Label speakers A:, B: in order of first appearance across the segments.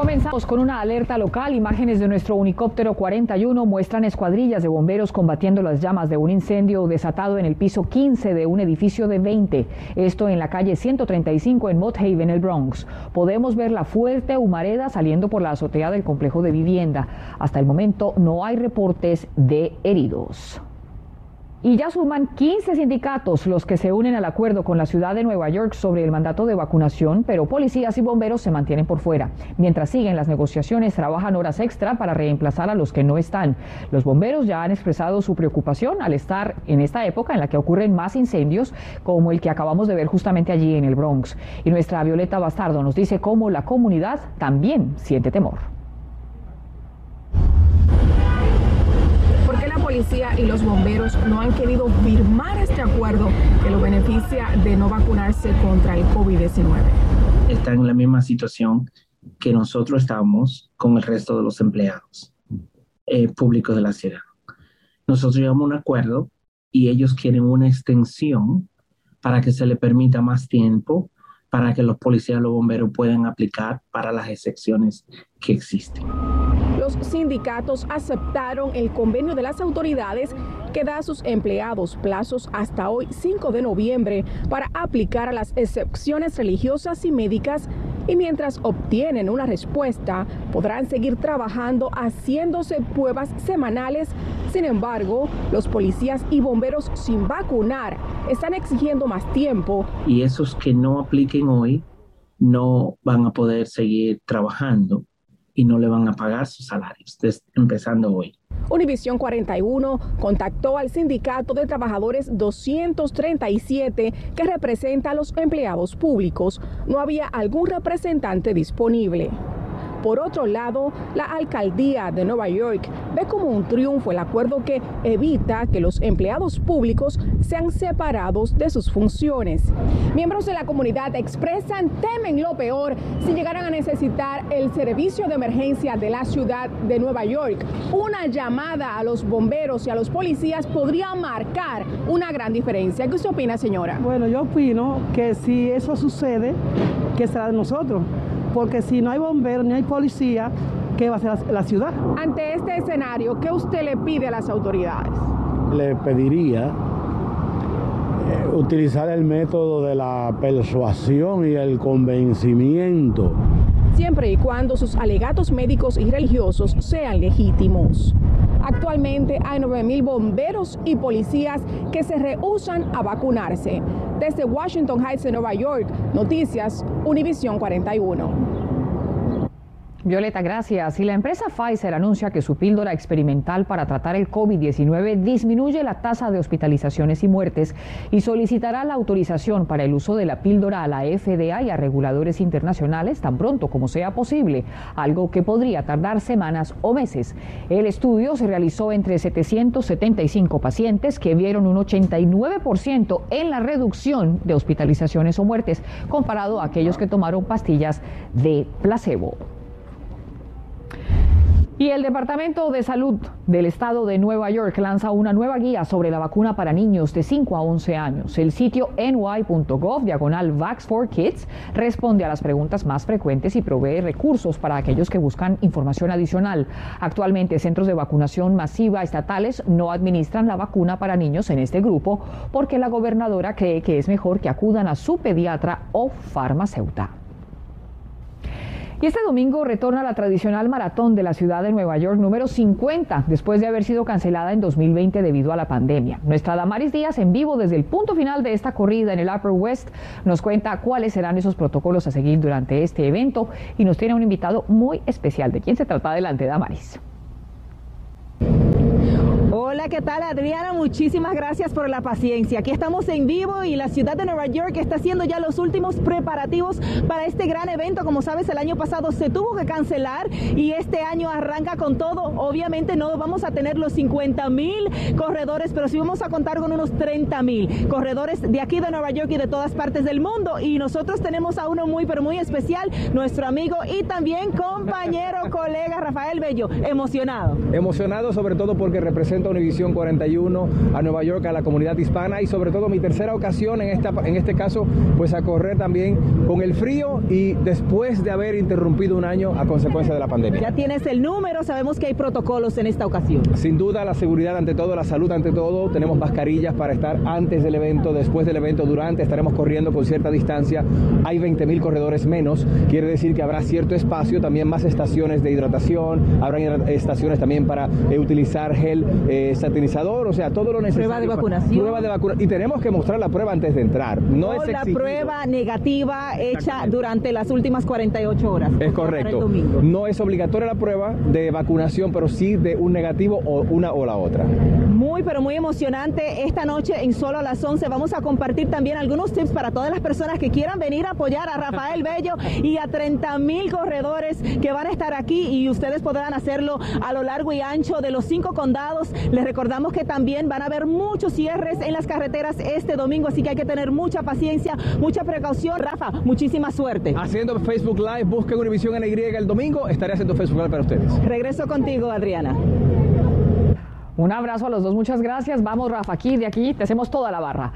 A: Comenzamos con una alerta local. Imágenes de nuestro unicóptero 41 muestran escuadrillas de bomberos combatiendo las llamas de un incendio desatado en el piso 15 de un edificio de 20. Esto en la calle 135 en Mott Haven, el Bronx. Podemos ver la fuerte humareda saliendo por la azotea del complejo de vivienda. Hasta el momento no hay reportes de heridos. Y ya suman 15 sindicatos los que se unen al acuerdo con la ciudad de Nueva York sobre el mandato de vacunación, pero policías y bomberos se mantienen por fuera. Mientras siguen las negociaciones, trabajan horas extra para reemplazar a los que no están. Los bomberos ya han expresado su preocupación al estar en esta época en la que ocurren más incendios, como el que acabamos de ver justamente allí en el Bronx. Y nuestra Violeta Bastardo nos dice cómo la comunidad también siente temor.
B: Policía y los bomberos no han querido firmar este acuerdo que lo beneficia de no vacunarse contra el COVID-19.
C: Están en la misma situación que nosotros estamos con el resto de los empleados eh, públicos de la ciudad. Nosotros llevamos un acuerdo y ellos quieren una extensión para que se le permita más tiempo para que los policías y los bomberos puedan aplicar para las excepciones que existen
B: sindicatos aceptaron el convenio de las autoridades que da a sus empleados plazos hasta hoy 5 de noviembre para aplicar a las excepciones religiosas y médicas y mientras obtienen una respuesta podrán seguir trabajando haciéndose pruebas semanales. Sin embargo, los policías y bomberos sin vacunar están exigiendo más tiempo.
C: Y esos que no apliquen hoy no van a poder seguir trabajando y no le van a pagar sus salarios, empezando hoy.
B: Univisión 41 contactó al Sindicato de Trabajadores 237 que representa a los empleados públicos. No había algún representante disponible. Por otro lado, la alcaldía de Nueva York ve como un triunfo el acuerdo que evita que los empleados públicos sean separados de sus funciones. Miembros de la comunidad expresan temen lo peor si llegaran a necesitar el servicio de emergencia de la ciudad de Nueva York. Una llamada a los bomberos y a los policías podría marcar una gran diferencia. ¿Qué usted opina, señora?
D: Bueno, yo opino que si eso sucede, que será de nosotros porque si no hay bomberos ni hay policía, ¿qué va a hacer la ciudad?
B: Ante este escenario, ¿qué usted le pide a las autoridades?
E: Le pediría eh, utilizar el método de la persuasión y el convencimiento.
B: Siempre y cuando sus alegatos médicos y religiosos sean legítimos. Actualmente hay 9.000 bomberos y policías que se rehusan a vacunarse. Desde Washington Heights, en Nueva York, Noticias Univisión 41.
A: Violeta, gracias. Y la empresa Pfizer anuncia que su píldora experimental para tratar el COVID-19 disminuye la tasa de hospitalizaciones y muertes y solicitará la autorización para el uso de la píldora a la FDA y a reguladores internacionales tan pronto como sea posible, algo que podría tardar semanas o meses. El estudio se realizó entre 775 pacientes que vieron un 89% en la reducción de hospitalizaciones o muertes comparado a aquellos que tomaron pastillas de placebo. Y el Departamento de Salud del Estado de Nueva York lanza una nueva guía sobre la vacuna para niños de 5 a 11 años. El sitio ny.gov, diagonal Vax for Kids, responde a las preguntas más frecuentes y provee recursos para aquellos que buscan información adicional. Actualmente, centros de vacunación masiva estatales no administran la vacuna para niños en este grupo porque la gobernadora cree que es mejor que acudan a su pediatra o farmacéutica. Y este domingo retorna la tradicional maratón de la ciudad de Nueva York número 50, después de haber sido cancelada en 2020 debido a la pandemia. Nuestra Damaris Díaz en vivo desde el punto final de esta corrida en el Upper West nos cuenta cuáles serán esos protocolos a seguir durante este evento y nos tiene un invitado muy especial. ¿De quién se trata? Adelante, Damaris.
F: Hola, ¿qué tal Adriana? Muchísimas gracias por la paciencia. Aquí estamos en vivo y la ciudad de Nueva York está haciendo ya los últimos preparativos para este gran evento. Como sabes, el año pasado se tuvo que cancelar y este año arranca con todo. Obviamente no vamos a tener los 50 mil corredores, pero sí vamos a contar con unos 30 mil corredores de aquí de Nueva York y de todas partes del mundo. Y nosotros tenemos a uno muy, pero muy especial, nuestro amigo y también compañero, colega Rafael Bello. Emocionado.
G: Emocionado sobre todo porque representa a Univisión 41, a Nueva York, a la comunidad hispana. Y sobre todo mi tercera ocasión en, esta, en este caso, pues a correr también con el frío y después de haber interrumpido un año a consecuencia de la pandemia.
F: Ya tienes el número, sabemos que hay protocolos en esta ocasión.
G: Sin duda, la seguridad ante todo, la salud ante todo, tenemos mascarillas para estar antes del evento, después del evento, durante, estaremos corriendo con cierta distancia, hay 20 mil corredores menos, quiere decir que habrá cierto espacio, también más estaciones de hidratación, habrá estaciones también para eh, utilizar gel eh, satinizador, o sea, todo lo necesario.
F: Prueba de vacunación.
G: Prueba de vacunación. Y tenemos que mostrar la prueba antes de entrar. No es
F: la prueba negativa hecha durante las últimas 48 horas.
G: Es correcto. No es obligatoria la prueba de vacunación, pero sí de un negativo o una o la otra.
F: Muy, pero muy emocionante. Esta noche en solo a las 11 vamos a compartir también algunos tips para todas las personas que quieran venir a apoyar a Rafael Bello y a 30 mil corredores que van a estar aquí y ustedes podrán hacerlo a lo largo y ancho de los cinco condados les recordamos que también van a haber muchos cierres en las carreteras este domingo, así que hay que tener mucha paciencia, mucha precaución. Rafa, muchísima suerte.
G: Haciendo Facebook Live, busquen Univision NY el domingo, estaré haciendo Facebook Live para ustedes.
F: Regreso contigo, Adriana.
A: Un abrazo a los dos, muchas gracias. Vamos, Rafa, aquí, de aquí, te hacemos toda la barra.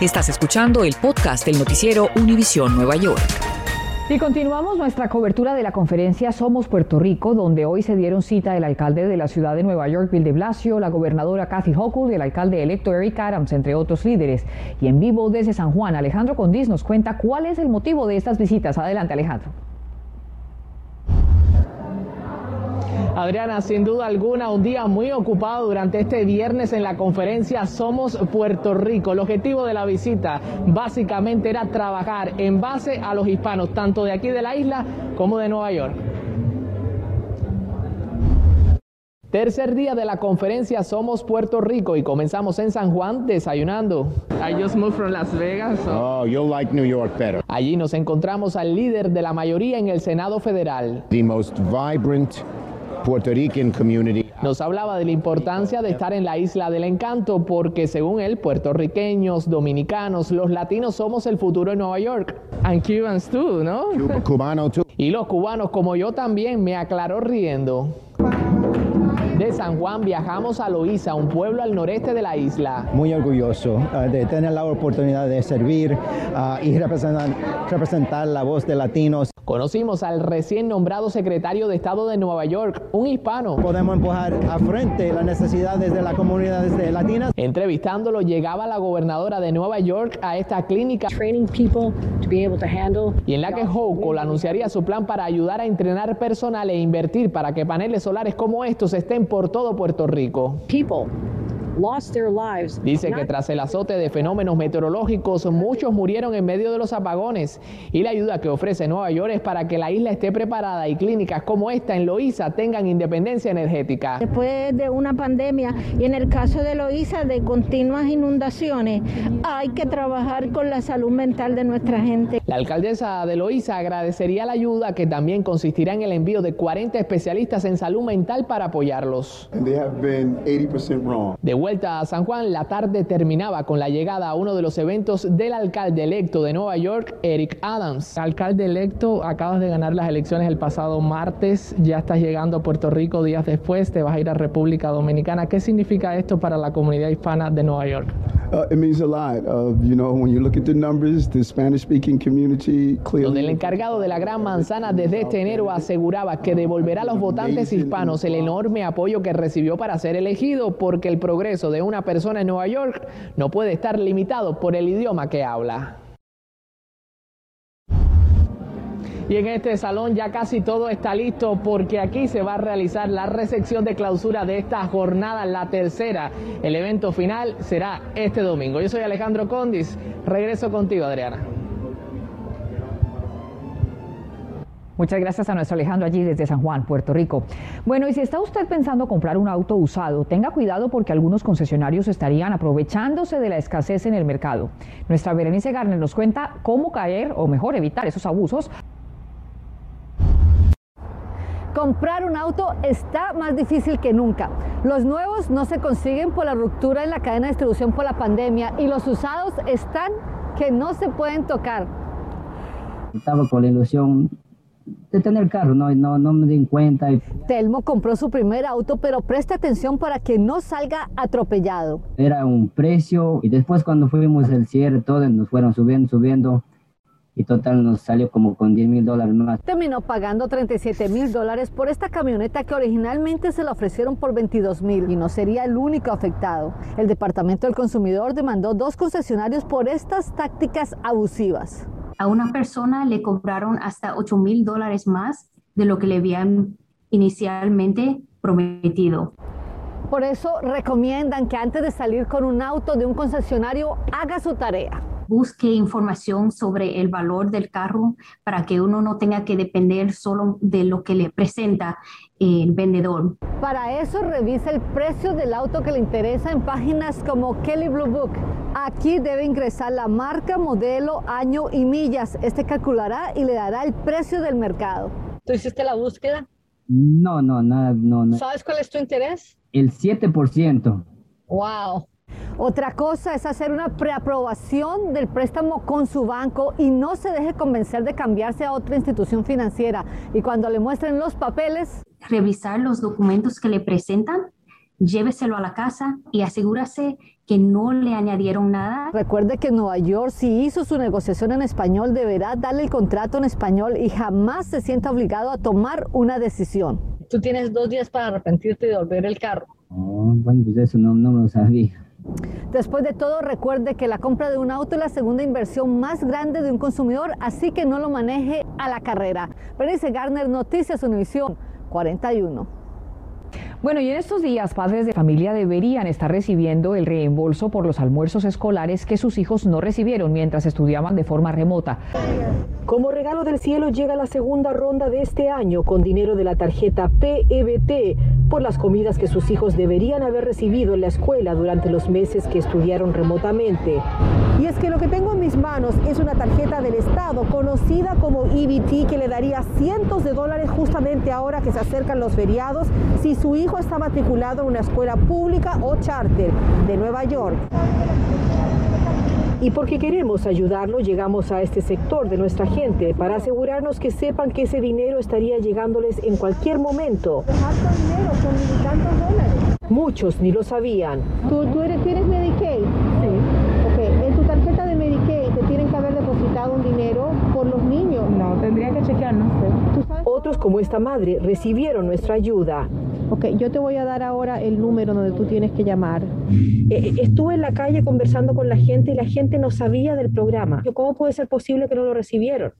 H: Estás escuchando el podcast del noticiero Univisión Nueva York.
A: Y continuamos nuestra cobertura de la conferencia Somos Puerto Rico, donde hoy se dieron cita el alcalde de la ciudad de Nueva York, Bill de Blasio, la gobernadora Kathy Hochul y el alcalde electo Eric Adams, entre otros líderes. Y en vivo desde San Juan, Alejandro Condis nos cuenta cuál es el motivo de estas visitas. Adelante, Alejandro.
I: Adriana, sin duda alguna, un día muy ocupado durante este viernes en la conferencia Somos Puerto Rico. El objetivo de la visita básicamente era trabajar en base a los hispanos, tanto de aquí de la isla como de Nueva York. Tercer día de la conferencia Somos Puerto Rico y comenzamos en San Juan desayunando. I just moved from Las Vegas.
J: Oh, you'll like New York better.
I: Allí nos encontramos al líder de la mayoría en el Senado Federal.
J: The most vibrant Puerto Rican community.
I: Nos hablaba de la importancia de estar en la isla del encanto porque según él, puertorriqueños, dominicanos, los latinos somos el futuro de Nueva York. And Cubans too, ¿no?
J: cubano too.
I: Y los cubanos como yo también, me aclaró riendo. De San Juan viajamos a Loíza, un pueblo al noreste de la isla.
K: Muy orgulloso uh, de tener la oportunidad de servir uh, y representar, representar la voz de latinos.
I: Conocimos al recién nombrado secretario de Estado de Nueva York, un hispano.
K: Podemos empujar a frente las necesidades de las comunidades latinas.
I: Entrevistándolo llegaba la gobernadora de Nueva York a esta clínica y en la que Hochul anunciaría su plan para ayudar a entrenar personal e invertir para que paneles solares como estos estén por todo Puerto Rico. Dice que tras el azote de fenómenos meteorológicos, muchos murieron en medio de los apagones y la ayuda que ofrece Nueva York es para que la isla esté preparada y clínicas como esta en Loíza tengan independencia energética.
L: Después de una pandemia y en el caso de Loíza de continuas inundaciones, hay que trabajar con la salud mental de nuestra gente.
I: La alcaldesa de Loíza agradecería la ayuda que también consistirá en el envío de 40 especialistas en salud mental para apoyarlos. De vuelta a San Juan, la tarde terminaba con la llegada a uno de los eventos del alcalde electo de Nueva York, Eric Adams. Alcalde electo, acabas de ganar las elecciones el pasado martes, ya estás llegando a Puerto Rico días después, te vas a ir a República Dominicana. ¿Qué significa esto para la comunidad hispana de Nueva York? Donde el encargado de la Gran Manzana desde este enero aseguraba que devolverá a los votantes hispanos el enorme apoyo que recibió para ser elegido, porque el progreso de una persona en Nueva York no puede estar limitado por el idioma que habla. Y en este salón ya casi todo está listo porque aquí se va a realizar la recepción de clausura de esta jornada, la tercera. El evento final será este domingo. Yo soy Alejandro Condis. Regreso contigo, Adriana.
A: Muchas gracias a nuestro Alejandro allí desde San Juan, Puerto Rico. Bueno, y si está usted pensando comprar un auto usado, tenga cuidado porque algunos concesionarios estarían aprovechándose de la escasez en el mercado. Nuestra Berenice Garner nos cuenta cómo caer o mejor evitar esos abusos.
M: Comprar un auto está más difícil que nunca. Los nuevos no se consiguen por la ruptura en la cadena de distribución por la pandemia y los usados están que no se pueden tocar.
N: Estaba con la ilusión de tener carro, no, no, no me di cuenta.
M: Telmo compró su primer auto, pero presta atención para que no salga atropellado.
N: Era un precio y después cuando fuimos el cierre, todos nos fueron subiendo, subiendo y total nos salió como con 10 mil dólares más.
M: Terminó pagando 37 mil dólares por esta camioneta que originalmente se la ofrecieron por 22 mil y no sería el único afectado. El Departamento del Consumidor demandó dos concesionarios por estas tácticas abusivas.
O: A una persona le cobraron hasta 8 mil dólares más de lo que le habían inicialmente prometido.
M: Por eso recomiendan que antes de salir con un auto de un concesionario haga su tarea
O: busque información sobre el valor del carro para que uno no tenga que depender solo de lo que le presenta el vendedor.
M: Para eso revise el precio del auto que le interesa en páginas como Kelly Blue Book. Aquí debe ingresar la marca, modelo, año y millas. Este calculará y le dará el precio del mercado.
P: ¿Tú hiciste la búsqueda?
N: No, no, nada, no, no.
P: ¿Sabes cuál es tu interés?
N: El 7%.
P: Wow.
M: Otra cosa es hacer una preaprobación del préstamo con su banco y no se deje convencer de cambiarse a otra institución financiera. Y cuando le muestren los papeles...
O: Revisar los documentos que le presentan, lléveselo a la casa y asegúrese que no le añadieron nada.
M: Recuerde que Nueva York, si hizo su negociación en español, deberá darle el contrato en español y jamás se sienta obligado a tomar una decisión.
P: Tú tienes dos días para arrepentirte de devolver el carro.
N: Oh, bueno, pues eso no, no lo sabía.
M: Después de todo, recuerde que la compra de un auto es la segunda inversión más grande de un consumidor, así que no lo maneje a la carrera. Garner, Noticias Univisión 41.
A: Bueno, y en estos días padres de familia deberían estar recibiendo el reembolso por los almuerzos escolares que sus hijos no recibieron mientras estudiaban de forma remota.
Q: Como regalo del cielo llega la segunda ronda de este año con dinero de la tarjeta PEBT por las comidas que sus hijos deberían haber recibido en la escuela durante los meses que estudiaron remotamente.
B: Y es que lo que tengo en mis manos es una tarjeta del Estado conocida como EBT que le daría cientos de dólares justamente ahora que se acercan los feriados si su hijo está matriculado en una escuela pública o charter de Nueva York.
Q: Y porque queremos ayudarlo, llegamos a este sector de nuestra gente para asegurarnos que sepan que ese dinero estaría llegándoles en cualquier momento.
B: dinero? Son dólares.
Q: Muchos ni lo sabían.
B: ¿Tú, tú eres, tienes Medicaid? Sí. Ok, en tu tarjeta de Medicaid te tienen que haber depositado un dinero por los niños.
R: No, tendría que chequear, no sé.
Q: Otros como esta madre recibieron nuestra ayuda.
B: Ok, yo te voy a dar ahora el número donde tú tienes que llamar.
Q: Eh, estuve en la calle conversando con la gente y la gente no sabía del programa. ¿Cómo puede ser posible que no lo recibieron?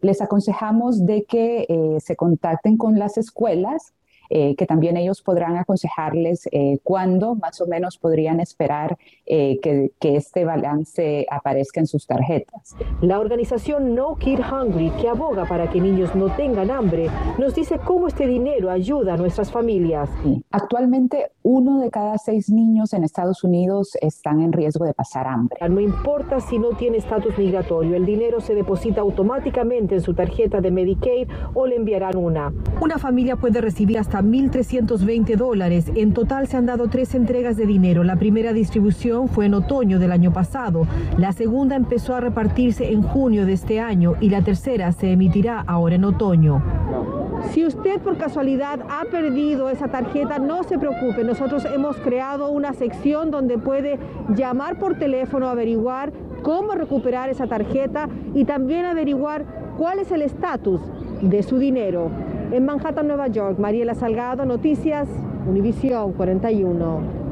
S: Les aconsejamos de que eh, se contacten con las escuelas eh, que también ellos podrán aconsejarles eh, cuándo más o menos podrían esperar eh, que, que, este balance aparezca en sus tarjetas.
Q: La organización No Kid Hungry, que aboga para que niños no tengan hambre, nos dice cómo este dinero ayuda a nuestras familias.
S: Actualmente, uno de cada seis niños en Estados Unidos están en riesgo de pasar hambre.
Q: No importa si no tiene estatus migratorio, el dinero se deposita automáticamente en su tarjeta de Medicaid o le enviarán una. Una familia puede recibir hasta 1.320 dólares. En total se han dado tres entregas de dinero. La primera distribución fue en otoño del año pasado. La segunda empezó a repartirse en junio de este año y la tercera se emitirá ahora en otoño.
B: Si usted por casualidad ha perdido esa tarjeta, no se preocupe. Nosotros hemos creado una sección donde puede llamar por teléfono, averiguar cómo recuperar esa tarjeta y también averiguar cuál es el estatus de su dinero. En Manhattan, Nueva York, Mariela Salgado, Noticias, Univisión 41.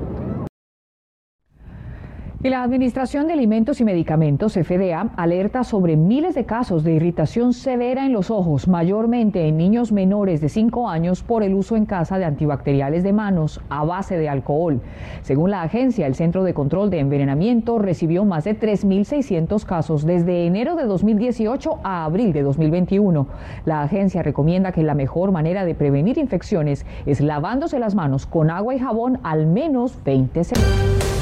A: Y la Administración de Alimentos y Medicamentos, FDA, alerta sobre miles de casos de irritación severa en los ojos, mayormente en niños menores de 5 años por el uso en casa de antibacteriales de manos a base de alcohol. Según la agencia, el Centro de Control de Envenenamiento recibió más de 3.600 casos desde enero de 2018 a abril de 2021. La agencia recomienda que la mejor manera de prevenir infecciones es lavándose las manos con agua y jabón al menos 20 segundos.